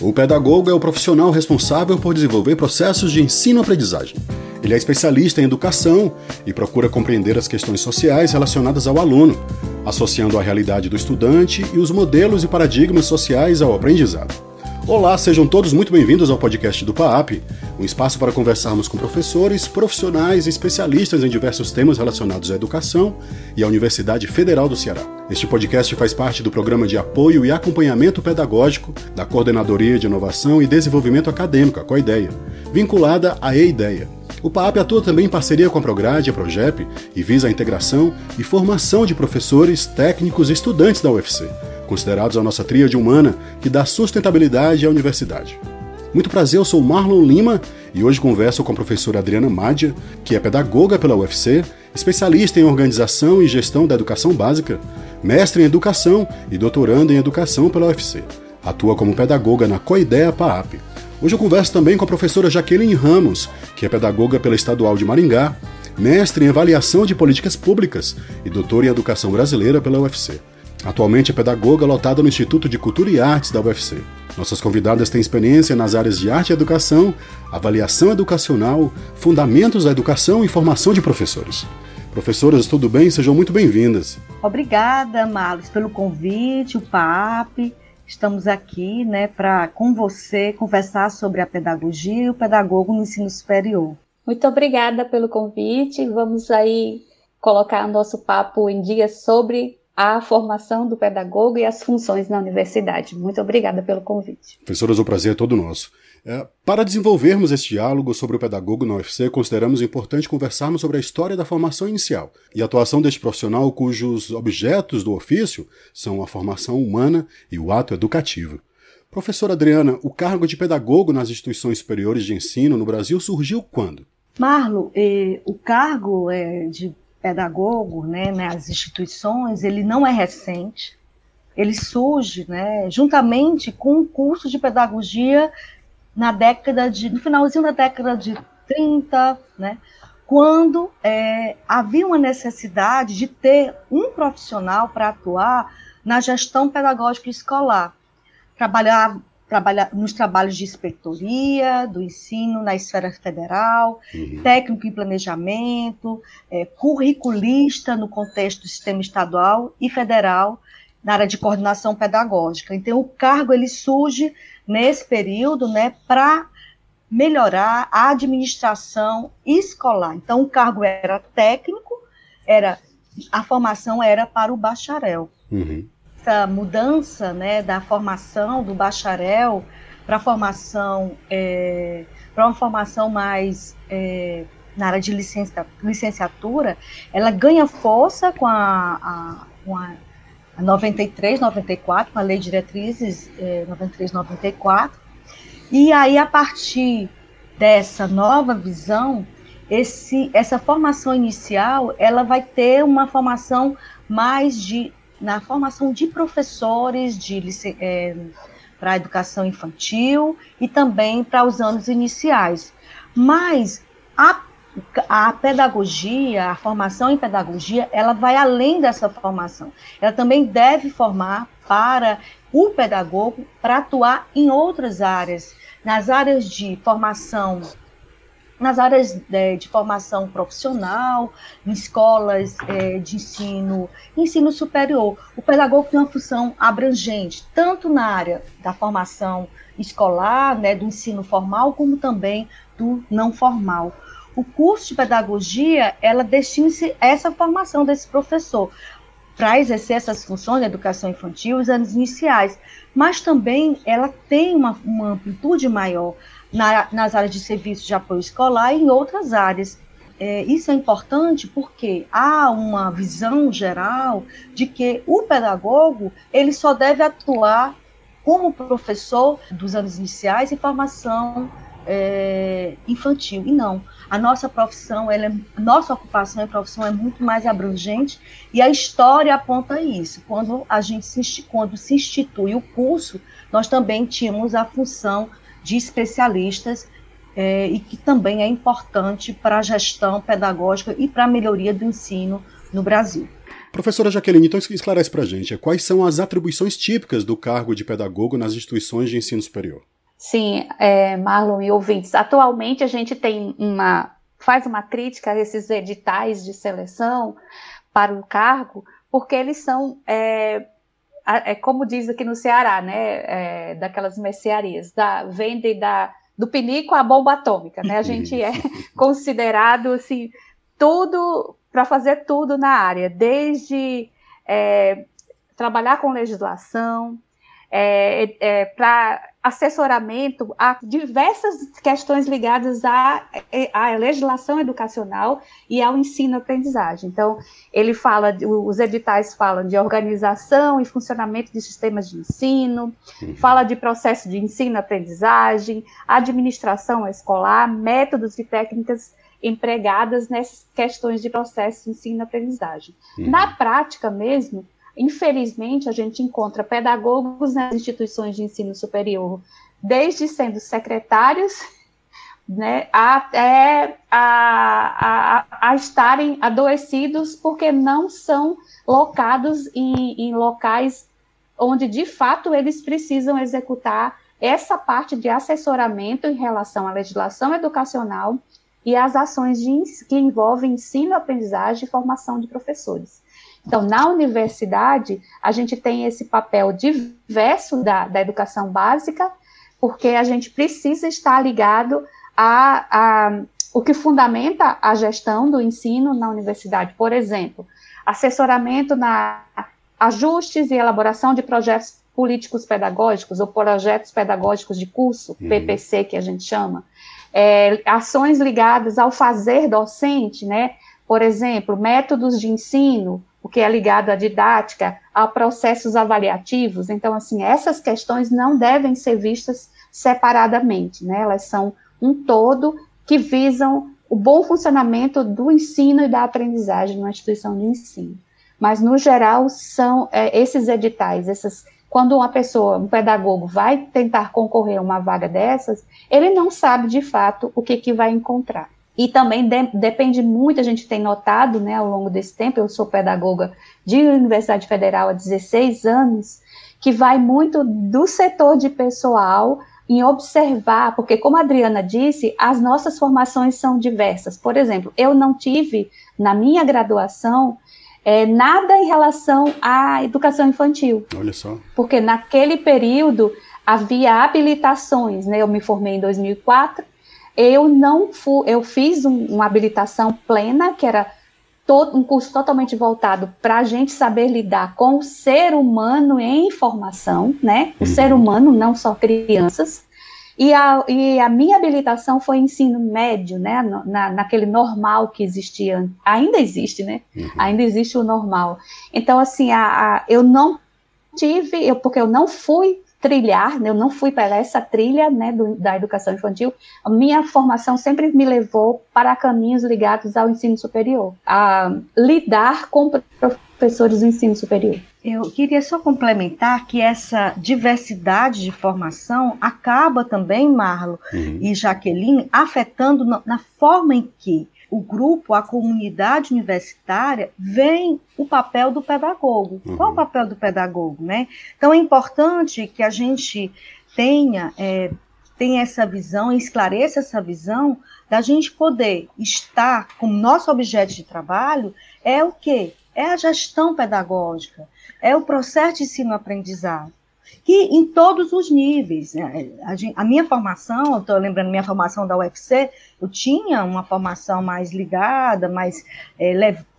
O pedagogo é o profissional responsável por desenvolver processos de ensino-aprendizagem. Ele é especialista em educação e procura compreender as questões sociais relacionadas ao aluno, associando a realidade do estudante e os modelos e paradigmas sociais ao aprendizado. Olá, sejam todos muito bem-vindos ao podcast do PAAP, um espaço para conversarmos com professores, profissionais e especialistas em diversos temas relacionados à educação e à Universidade Federal do Ceará. Este podcast faz parte do programa de apoio e acompanhamento pedagógico da Coordenadoria de Inovação e Desenvolvimento Acadêmico, a COIDEA, vinculada à EIDEA. O PAAP atua também em parceria com a Prograde e a Progep e visa a integração e formação de professores, técnicos e estudantes da UFC considerados a nossa tríade humana que dá sustentabilidade à universidade. Muito prazer, eu sou Marlon Lima e hoje converso com a professora Adriana Mádia, que é pedagoga pela UFC, especialista em organização e gestão da educação básica, mestre em educação e doutoranda em educação pela UFC. Atua como pedagoga na Coidea PAAP. Hoje eu converso também com a professora Jaqueline Ramos, que é pedagoga pela Estadual de Maringá, mestre em avaliação de políticas públicas e doutora em educação brasileira pela UFC. Atualmente é pedagoga lotada no Instituto de Cultura e Artes da UFC. Nossas convidadas têm experiência nas áreas de arte e educação, avaliação educacional, fundamentos da educação e formação de professores. Professoras, tudo bem? Sejam muito bem-vindas. Obrigada, Marlos, pelo convite, o PAP. Estamos aqui né, para, com você, conversar sobre a pedagogia e o pedagogo no ensino superior. Muito obrigada pelo convite. Vamos aí colocar o nosso papo em dia sobre a formação do pedagogo e as funções na universidade. Muito obrigada pelo convite. Professoras, o prazer é todo nosso. É, para desenvolvermos este diálogo sobre o pedagogo na UFC, consideramos importante conversarmos sobre a história da formação inicial e a atuação deste profissional cujos objetos do ofício são a formação humana e o ato educativo. Professora Adriana, o cargo de pedagogo nas instituições superiores de ensino no Brasil surgiu quando? Marlo, eh, o cargo eh, de pedagogo, né, nas instituições, ele não é recente. Ele surge, né, juntamente com o curso de pedagogia na década de, no finalzinho da década de 30, né, quando é, havia uma necessidade de ter um profissional para atuar na gestão pedagógica escolar. Trabalhar trabalha, nos trabalhos de inspetoria do ensino na esfera federal, uhum. técnico em planejamento, é, curriculista no contexto do sistema estadual e federal, na área de coordenação pedagógica. Então, o cargo ele surge nesse período né, para melhorar a administração escolar. Então, o cargo era técnico, era a formação era para o bacharel. Uhum essa mudança né, da formação do bacharel para formação é, para uma formação mais é, na área de licenciatura, ela ganha força com a, a, a 93, 94, com a Lei de Diretrizes é, 93, 94, e aí a partir dessa nova visão, esse, essa formação inicial, ela vai ter uma formação mais de na formação de professores de é, para a educação infantil e também para os anos iniciais. Mas a, a pedagogia, a formação em pedagogia, ela vai além dessa formação. Ela também deve formar para o pedagogo para atuar em outras áreas, nas áreas de formação nas áreas de, é, de formação profissional, em escolas é, de ensino, ensino superior. O pedagogo tem uma função abrangente, tanto na área da formação escolar, né, do ensino formal, como também do não formal. O curso de pedagogia, ela destina-se a essa formação desse professor, para exercer essas funções de educação infantil, os anos iniciais, mas também ela tem uma, uma amplitude maior na, nas áreas de serviço de apoio escolar e em outras áreas. É, isso é importante porque há uma visão geral de que o pedagogo ele só deve atuar como professor dos anos iniciais e formação é, infantil. E não, a nossa profissão, ela é, nossa ocupação e profissão é muito mais abrangente e a história aponta isso. Quando a gente se, quando se institui o curso, nós também tínhamos a função de especialistas é, e que também é importante para a gestão pedagógica e para a melhoria do ensino no Brasil. Professora Jaqueline, então esclarece para a gente quais são as atribuições típicas do cargo de pedagogo nas instituições de ensino superior. Sim, é, Marlon e ouvintes, atualmente a gente tem uma faz uma crítica a esses editais de seleção para o cargo, porque eles são é, é como diz aqui no Ceará, né, é, daquelas mercearias, da venda da do pinico à bomba atômica, né? A gente é considerado assim tudo para fazer tudo na área, desde é, trabalhar com legislação, é, é, para assessoramento a diversas questões ligadas à, à, legislação educacional e ao ensino-aprendizagem. Então, ele fala, os editais falam de organização e funcionamento de sistemas de ensino, uhum. fala de processo de ensino-aprendizagem, administração escolar, métodos e técnicas empregadas nessas questões de processo de ensino-aprendizagem. Uhum. Na prática mesmo, Infelizmente, a gente encontra pedagogos nas instituições de ensino superior, desde sendo secretários né, até a, a, a, estarem adoecidos porque não são locados em, em locais onde de fato eles precisam executar essa parte de assessoramento em relação à legislação educacional e às ações de, que envolvem ensino, aprendizagem e formação de professores. Então, na universidade, a gente tem esse papel diverso da, da educação básica, porque a gente precisa estar ligado a, a o que fundamenta a gestão do ensino na universidade. Por exemplo, assessoramento na ajustes e elaboração de projetos políticos pedagógicos ou projetos pedagógicos de curso, uhum. PPC que a gente chama, é, ações ligadas ao fazer docente, né? Por exemplo, métodos de ensino, o que é ligado à didática, a processos avaliativos. Então, assim, essas questões não devem ser vistas separadamente, né? Elas são um todo que visam o bom funcionamento do ensino e da aprendizagem numa instituição de ensino. Mas, no geral, são é, esses editais, essas, quando uma pessoa, um pedagogo, vai tentar concorrer a uma vaga dessas, ele não sabe de fato o que, que vai encontrar. E também de, depende muito, a gente tem notado, né, ao longo desse tempo, eu sou pedagoga de Universidade Federal há 16 anos, que vai muito do setor de pessoal em observar, porque como a Adriana disse, as nossas formações são diversas. Por exemplo, eu não tive na minha graduação é, nada em relação à educação infantil. Olha só. Porque naquele período havia habilitações, né? Eu me formei em 2004 eu não fui, eu fiz um, uma habilitação plena, que era todo, um curso totalmente voltado para a gente saber lidar com o ser humano em formação, né? O uhum. ser humano, não só crianças. E a, e a minha habilitação foi ensino médio, né? Na, naquele normal que existia, ainda existe, né? Uhum. Ainda existe o normal. Então, assim, a, a, eu não tive, eu, porque eu não fui trilhar, né? eu não fui para essa trilha né, do, da educação infantil, a minha formação sempre me levou para caminhos ligados ao ensino superior, a lidar com professores do ensino superior. Eu queria só complementar que essa diversidade de formação acaba também, Marlo uhum. e Jaqueline, afetando na, na forma em que o grupo, a comunidade universitária, vem o papel do pedagogo. Uhum. Qual é o papel do pedagogo, né? Então é importante que a gente tenha, é, tenha essa visão, esclareça essa visão da gente poder estar com nosso objeto de trabalho é o quê? É a gestão pedagógica, é o processo de ensino-aprendizado que em todos os níveis. Né? A, minha formação, estou lembrando minha formação da UFC, eu tinha uma formação mais ligada, mais é,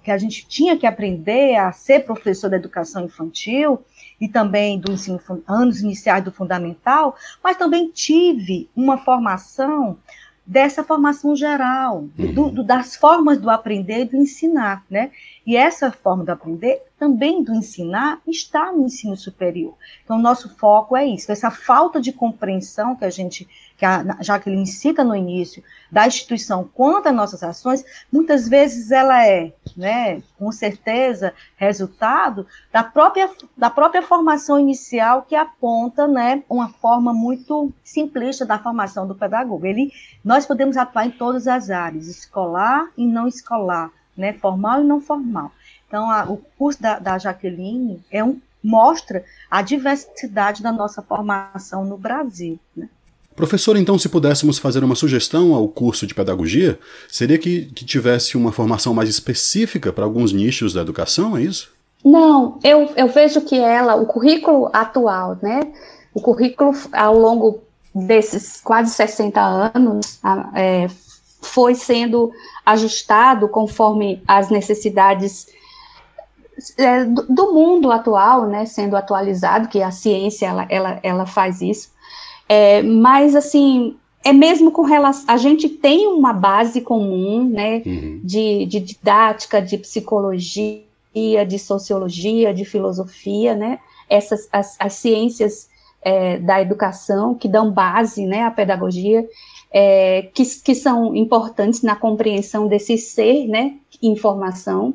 que a gente tinha que aprender a ser professor da educação infantil e também do ensino anos iniciais do fundamental, mas também tive uma formação dessa formação geral, do, do, das formas do aprender e do ensinar, né? E essa forma de aprender, também do ensinar, está no ensino superior. Então, nosso foco é isso, essa falta de compreensão que a gente, que a Jaqueline cita no início, da instituição quanto às nossas ações, muitas vezes ela é, né, com certeza, resultado da própria, da própria formação inicial que aponta, né, uma forma muito simplista da formação do pedagogo. Ele, nós podemos atuar em todas as áreas, escolar e não escolar, né, formal e não formal. Então, a, o curso da, da Jaqueline é um, mostra a diversidade da nossa formação no Brasil. Né? Professor, então, se pudéssemos fazer uma sugestão ao curso de pedagogia, seria que, que tivesse uma formação mais específica para alguns nichos da educação, é isso? Não, eu, eu vejo que ela, o currículo atual, né? O currículo ao longo desses quase 60 anos é, foi sendo ajustado conforme as necessidades é, do mundo atual, né, sendo atualizado, que a ciência ela, ela, ela faz isso. É, mas assim, é mesmo com relação. A gente tem uma base comum, né, uhum. de, de didática, de psicologia, de sociologia, de filosofia, né, essas as, as ciências é, da educação que dão base, né, à pedagogia, é, que, que são importantes na compreensão desse ser, né, informação.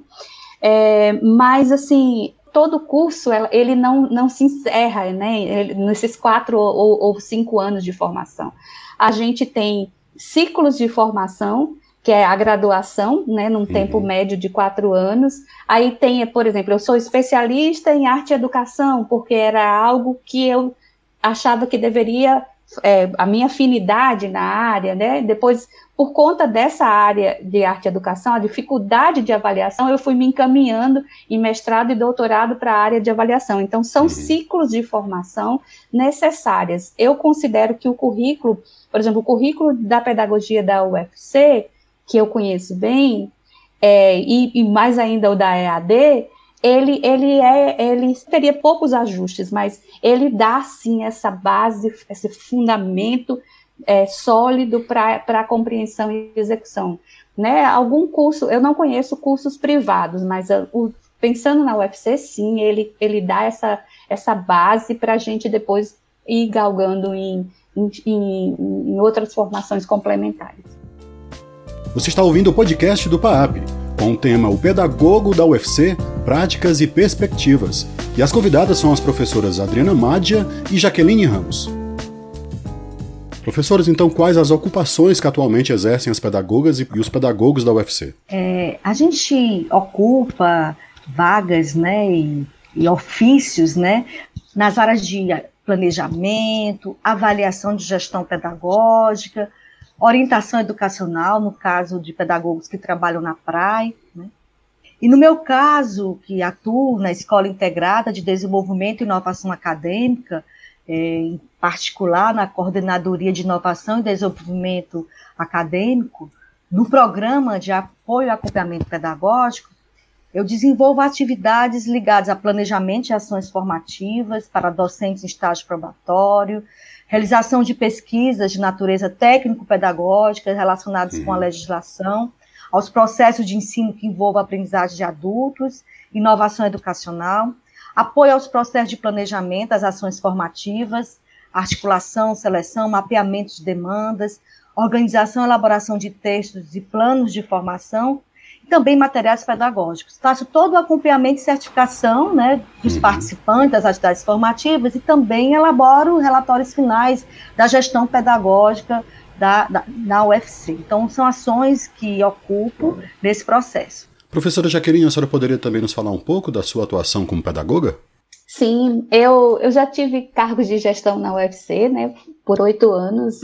É, mas, assim, todo curso, ele não, não se encerra, né, nesses quatro ou, ou cinco anos de formação. A gente tem ciclos de formação, que é a graduação, né, num uhum. tempo médio de quatro anos. Aí tem, por exemplo, eu sou especialista em arte e educação, porque era algo que eu achava que deveria é, a minha afinidade na área, né? Depois, por conta dessa área de arte e educação, a dificuldade de avaliação, eu fui me encaminhando em mestrado e doutorado para a área de avaliação. Então, são uhum. ciclos de formação necessárias. Eu considero que o currículo, por exemplo, o currículo da pedagogia da UFC, que eu conheço bem, é, e, e mais ainda o da EAD, ele, ele, é, ele teria poucos ajustes, mas ele dá, sim, essa base, esse fundamento é, sólido para compreensão e execução. Né? Algum curso, eu não conheço cursos privados, mas uh, o, pensando na UFC, sim, ele, ele dá essa, essa base para a gente depois ir galgando em, em, em, em outras formações complementares. Você está ouvindo o podcast do PAAP com o tema O Pedagogo da UFC, Práticas e Perspectivas. E as convidadas são as professoras Adriana Mádia e Jaqueline Ramos. Professores, então, quais as ocupações que atualmente exercem as pedagogas e os pedagogos da UFC? É, a gente ocupa vagas né, e, e ofícios né, nas áreas de planejamento, avaliação de gestão pedagógica, orientação educacional, no caso de pedagogos que trabalham na praia, né? E no meu caso, que atuo na Escola Integrada de Desenvolvimento e Inovação Acadêmica, é, em particular na Coordenadoria de Inovação e Desenvolvimento Acadêmico, no programa de apoio e acompanhamento pedagógico, eu desenvolvo atividades ligadas a planejamento de ações formativas para docentes em estágio probatório, realização de pesquisas de natureza técnico-pedagógica relacionadas uhum. com a uhum. legislação, aos processos de ensino que envolvam a aprendizagem de adultos, inovação educacional, apoio aos processos de planejamento, às ações formativas, articulação, seleção, mapeamento de demandas, organização e elaboração de textos e planos de formação também materiais pedagógicos. Faço todo o acompanhamento e certificação né, dos participantes das atividades formativas e também elaboro relatórios finais da gestão pedagógica da, da, da UFC. Então, são ações que ocupo nesse processo. Professora Jaqueline, a senhora poderia também nos falar um pouco da sua atuação como pedagoga? Sim, eu, eu já tive cargos de gestão na UFC, né, por oito anos.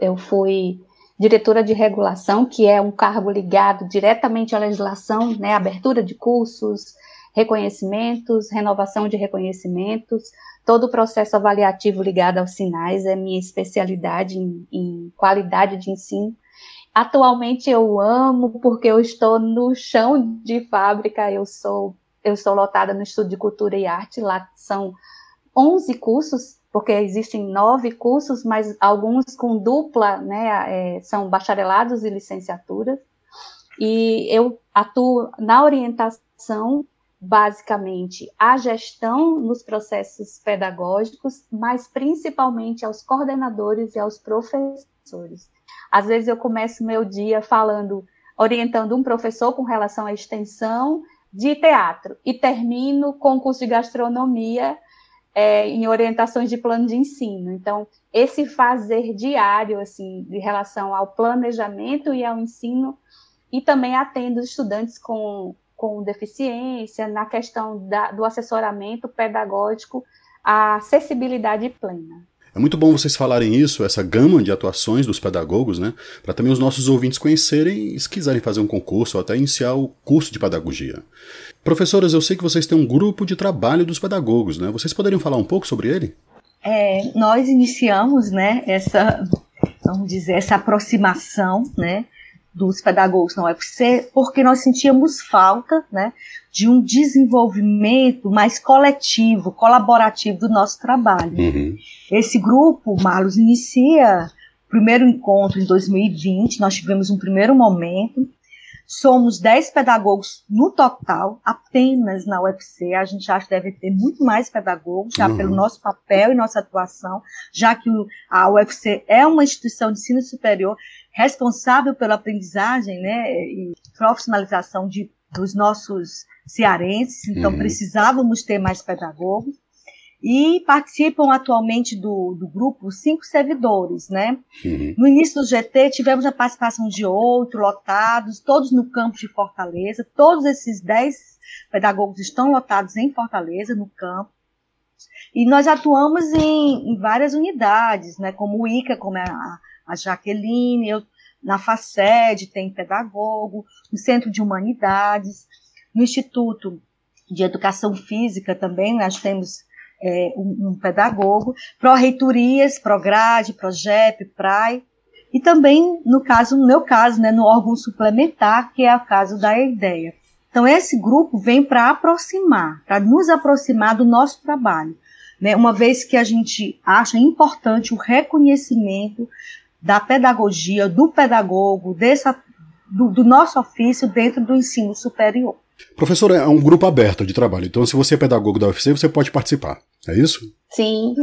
Eu fui diretora de regulação, que é um cargo ligado diretamente à legislação, né, abertura de cursos, reconhecimentos, renovação de reconhecimentos, todo o processo avaliativo ligado aos sinais é minha especialidade em, em qualidade de ensino. Atualmente eu amo porque eu estou no chão de fábrica, eu sou eu estou lotada no Estudo de Cultura e Arte, lá são 11 cursos porque existem nove cursos, mas alguns com dupla, né, é, são bacharelados e licenciaturas. E eu atuo na orientação, basicamente, a gestão nos processos pedagógicos, mas principalmente aos coordenadores e aos professores. Às vezes eu começo meu dia falando, orientando um professor com relação à extensão de teatro e termino com o curso de gastronomia é, em orientações de plano de ensino. Então, esse fazer diário, assim, de relação ao planejamento e ao ensino, e também atendo estudantes com com deficiência, na questão da, do assessoramento pedagógico, a acessibilidade plena. É muito bom vocês falarem isso, essa gama de atuações dos pedagogos, né? Para também os nossos ouvintes conhecerem, se quiserem fazer um concurso ou até iniciar o curso de pedagogia. Professoras, eu sei que vocês têm um grupo de trabalho dos pedagogos, né? Vocês poderiam falar um pouco sobre ele? É, nós iniciamos, né, essa, vamos dizer, essa aproximação, né, dos pedagogos na UFC, porque nós sentíamos falta né, de um desenvolvimento mais coletivo, colaborativo do nosso trabalho. Uhum. Esse grupo, Marlos, inicia o primeiro encontro em 2020, nós tivemos um primeiro momento, somos 10 pedagogos no total, apenas na UFC, a gente acha que deve ter muito mais pedagogos, já uhum. pelo nosso papel e nossa atuação, já que a UFC é uma instituição de ensino superior responsável pela aprendizagem né, e profissionalização de, dos nossos cearenses, então uhum. precisávamos ter mais pedagogos. E participam atualmente do, do grupo cinco servidores, né? Uhum. No início do GT tivemos a participação de outro, lotados, todos no campo de Fortaleza. Todos esses dez pedagogos estão lotados em Fortaleza, no campo. E nós atuamos em, em várias unidades, né? Como o ICA, como a, a Jaqueline, eu, na FACED tem pedagogo, no Centro de Humanidades, no Instituto de Educação Física também nós temos é, um, um, pedagogo, pró-reitorias, Prograde, Progep, PRAI, e também, no caso, no meu caso, né, no órgão suplementar, que é o caso da ideia. Então, esse grupo vem para aproximar, para nos aproximar do nosso trabalho, né, uma vez que a gente acha importante o reconhecimento da pedagogia, do pedagogo, dessa, do, do nosso ofício dentro do ensino superior. Professor, é um grupo aberto de trabalho, então se você é pedagogo da UFC, você pode participar, é isso? Sim,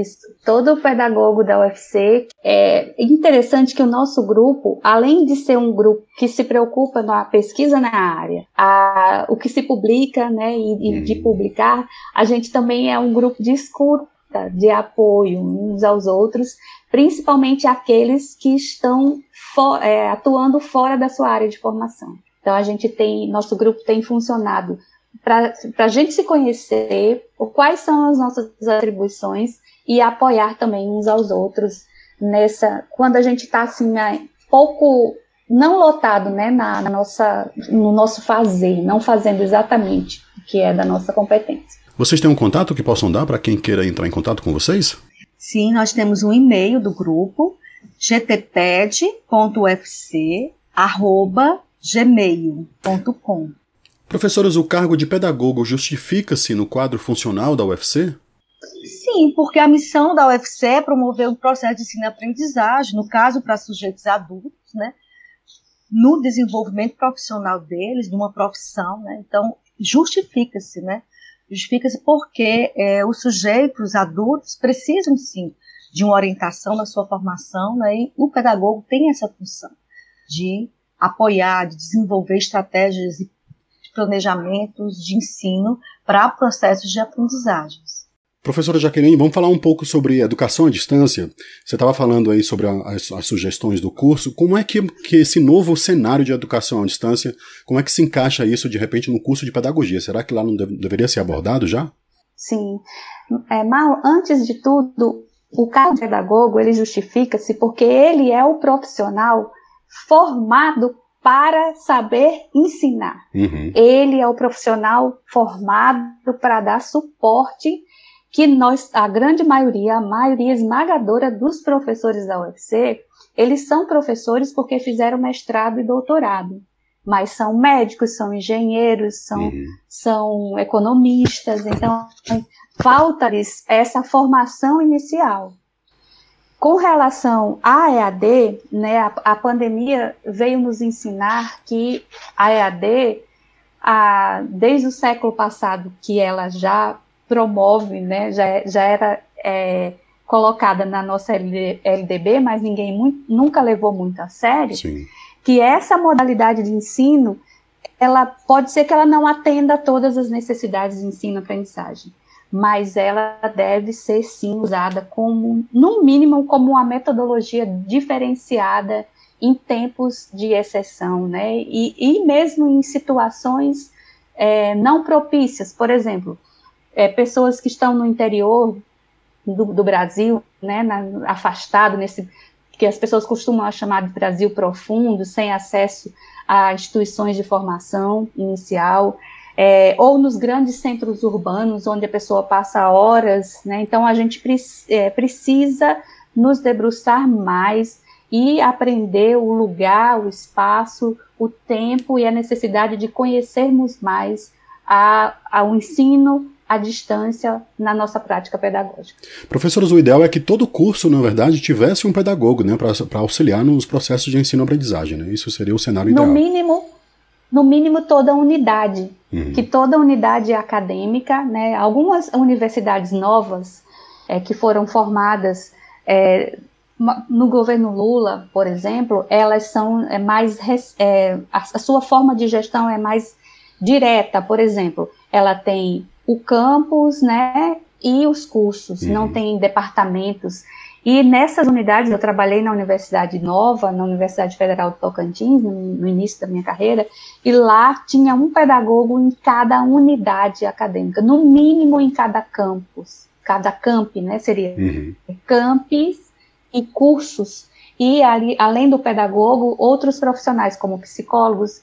isso. Todo pedagogo da UFC é interessante que o nosso grupo, além de ser um grupo que se preocupa na pesquisa na área, a, o que se publica, né, e, e de hum. publicar, a gente também é um grupo de escuta, de apoio uns aos outros, principalmente aqueles que estão for, é, atuando fora da sua área de formação. Então a gente tem, nosso grupo tem funcionado para a gente se conhecer, quais são as nossas atribuições e apoiar também uns aos outros nessa, quando a gente está assim, né, pouco não lotado, né, na, na, nossa, no nosso fazer, não fazendo exatamente o que é da nossa competência. Vocês têm um contato que possam dar para quem queira entrar em contato com vocês? Sim, nós temos um e-mail do grupo, gtped.ufc@gmail.com. Professoras, o cargo de pedagogo justifica-se no quadro funcional da UFC? Sim, porque a missão da UFC é promover um processo de ensino-aprendizagem, no caso para sujeitos adultos, né, no desenvolvimento profissional deles, de uma profissão, né, então justifica-se, né, Justifica-se porque é, os sujeitos adultos precisam sim de uma orientação na sua formação, né, e o pedagogo tem essa função de apoiar, de desenvolver estratégias de planejamentos de ensino para processos de aprendizagens. Professora Jaqueline, vamos falar um pouco sobre educação à distância. Você estava falando aí sobre a, as, as, sugestões do curso. Como é que, que esse novo cenário de educação à distância, como é que se encaixa isso de repente no curso de pedagogia? Será que lá não deve, deveria ser abordado já? Sim. É, Mal, antes de tudo, o cargo de pedagogo ele justifica-se porque ele é o profissional formado para saber ensinar. Uhum. Ele é o profissional formado para dar suporte que nós, a grande maioria, a maioria esmagadora dos professores da UFC, eles são professores porque fizeram mestrado e doutorado, mas são médicos, são engenheiros, são, uhum. são economistas, então falta-lhes essa formação inicial. Com relação à EAD, né, a, a, pandemia veio nos ensinar que a EAD, a, desde o século passado, que ela já promove, né, já, já era é, colocada na nossa LDB, mas ninguém muito, nunca levou muito a sério, Sim. que essa modalidade de ensino, ela pode ser que ela não atenda a todas as necessidades de ensino-aprendizagem, mas ela deve ser sim usada como, no mínimo, como uma metodologia diferenciada em tempos de exceção, né? E, e mesmo em situações é, não propícias, por exemplo, é, pessoas que estão no interior do, do Brasil, né, na, afastado nesse que as pessoas costumam chamar de Brasil profundo, sem acesso a instituições de formação inicial, é, ou nos grandes centros urbanos, onde a pessoa passa horas, né? Então a gente pre é, precisa nos debruçar mais e aprender o lugar, o espaço, o tempo e a necessidade de conhecermos mais a, ao ensino à distância na nossa prática pedagógica. Professores, o ideal é que todo curso, na verdade, tivesse um pedagogo né, para auxiliar nos processos de ensino-aprendizagem. Né? Isso seria o cenário no ideal. Mínimo, no mínimo, toda unidade. Uhum. Que toda unidade acadêmica, né, algumas universidades novas é, que foram formadas é, no governo Lula, por exemplo, elas são é, mais. É, a, a sua forma de gestão é mais direta, por exemplo, ela tem o campus, né, e os cursos, uhum. não tem departamentos. E nessas unidades, eu trabalhei na Universidade Nova, na Universidade Federal do Tocantins, no, no início da minha carreira, e lá tinha um pedagogo em cada unidade acadêmica, no mínimo em cada campus, cada camp, né, seria uhum. campus e cursos, e ali, além do pedagogo, outros profissionais, como psicólogos,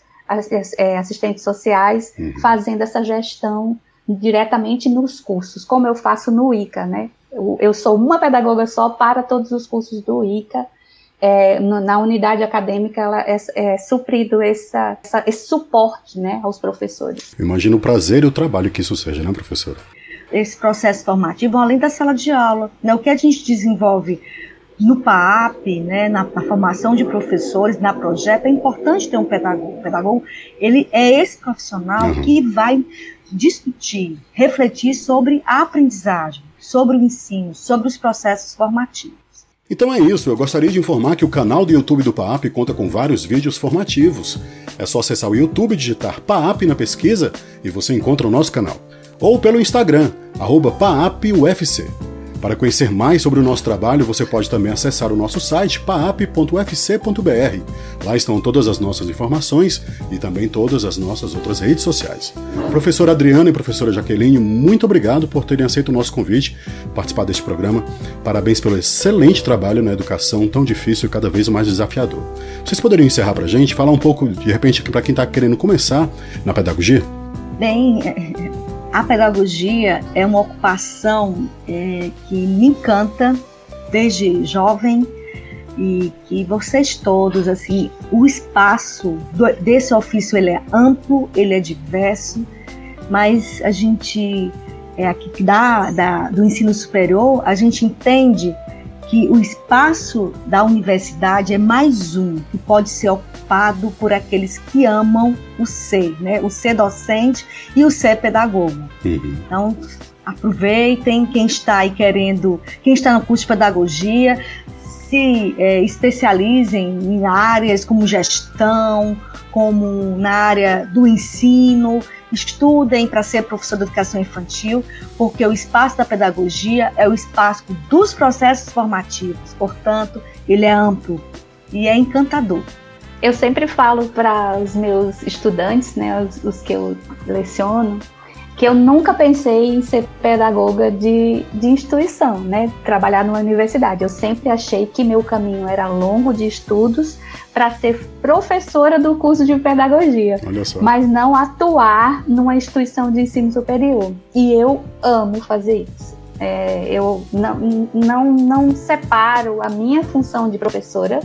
é, assistentes sociais, uhum. fazendo essa gestão diretamente nos cursos, como eu faço no ICA, né? Eu, eu sou uma pedagoga só para todos os cursos do ICA. É, na unidade acadêmica ela é, é suprido essa, essa, esse suporte né, aos professores. Imagino o prazer e o trabalho que isso seja, né, professora? Esse processo formativo, além da sala de aula, né, o que a gente desenvolve no PAP, né, na, na, formação de professores, na projeto, é importante ter um pedagogo. O pedagogo, ele é esse profissional uhum. que vai discutir, refletir sobre a aprendizagem, sobre o ensino, sobre os processos formativos. Então é isso, eu gostaria de informar que o canal do YouTube do PAAP conta com vários vídeos formativos. É só acessar o YouTube, digitar PAAP na pesquisa e você encontra o nosso canal. Ou pelo Instagram, PAAPUFC. Para conhecer mais sobre o nosso trabalho, você pode também acessar o nosso site paap.ufc.br. Lá estão todas as nossas informações e também todas as nossas outras redes sociais. Professora Adriana e professora Jaqueline, muito obrigado por terem aceito o nosso convite, participar deste programa. Parabéns pelo excelente trabalho na educação tão difícil e cada vez mais desafiador. Vocês poderiam encerrar para a gente, falar um pouco, de repente, para quem está querendo começar na pedagogia? Bem, a pedagogia é uma ocupação é, que me encanta desde jovem e que vocês todos, assim, o espaço do, desse ofício ele é amplo, ele é diverso, mas a gente, é aqui da, da, do ensino superior, a gente entende que o espaço da universidade é mais um que pode ser ocupado por aqueles que amam o ser, né? O ser docente e o ser pedagogo. Uhum. Então, aproveitem quem está aí querendo, quem está no curso de pedagogia, se é, especializem em áreas como gestão, como na área do ensino, estudem para ser professor de educação infantil, porque o espaço da pedagogia é o espaço dos processos formativos, portanto, ele é amplo e é encantador. Eu sempre falo para os meus estudantes, né, os, os que eu leciono, que eu nunca pensei em ser pedagoga de, de instituição, né? Trabalhar numa universidade. Eu sempre achei que meu caminho era longo de estudos para ser professora do curso de pedagogia, mas não atuar numa instituição de ensino superior. E eu amo fazer isso. É, eu não, não, não separo a minha função de professora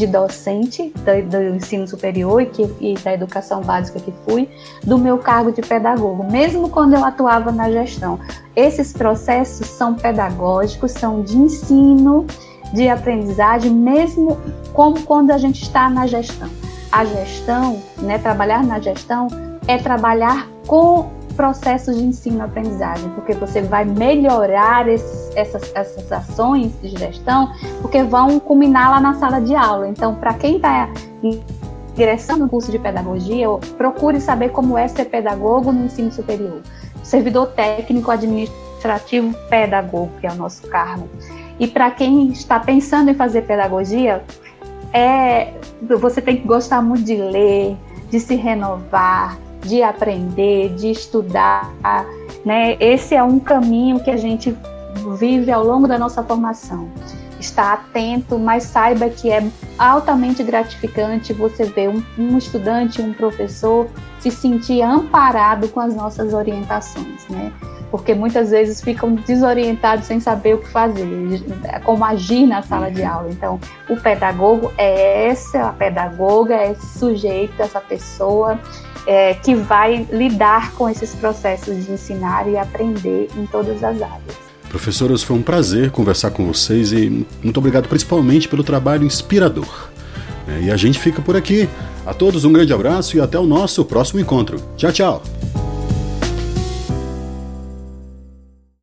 de docente do, ensino superior e, que, e da educação básica que fui, do meu cargo de pedagogo, mesmo quando eu atuava na gestão. Esses processos são pedagógicos, são de ensino, de aprendizagem, mesmo como quando a gente está na gestão. A gestão, né, trabalhar na gestão é trabalhar com processos de ensino-aprendizagem, porque você vai melhorar esses, essas, essas ações de gestão, porque vão culminar lá na sala de aula. Então, para quem está ingressando no curso de pedagogia, procure saber como é ser pedagogo no ensino superior. Servidor técnico administrativo pedagogo, que é o nosso cargo. E para quem está pensando em fazer pedagogia, é, você tem que gostar muito de ler, de se renovar, de aprender, de estudar, né? Esse é um caminho que a gente vive ao longo da nossa formação. Está atento, mas saiba que é altamente gratificante você ver um, um estudante, um professor se sentir amparado com as nossas orientações, né? porque muitas vezes ficam desorientados sem saber o que fazer, como agir na sala de aula. Então, o pedagogo é essa, a pedagoga é esse sujeito, essa pessoa é, que vai lidar com esses processos de ensinar e aprender em todas as áreas. Professoras, foi um prazer conversar com vocês e muito obrigado principalmente pelo trabalho inspirador. É, e a gente fica por aqui. A todos um grande abraço e até o nosso próximo encontro. Tchau, tchau!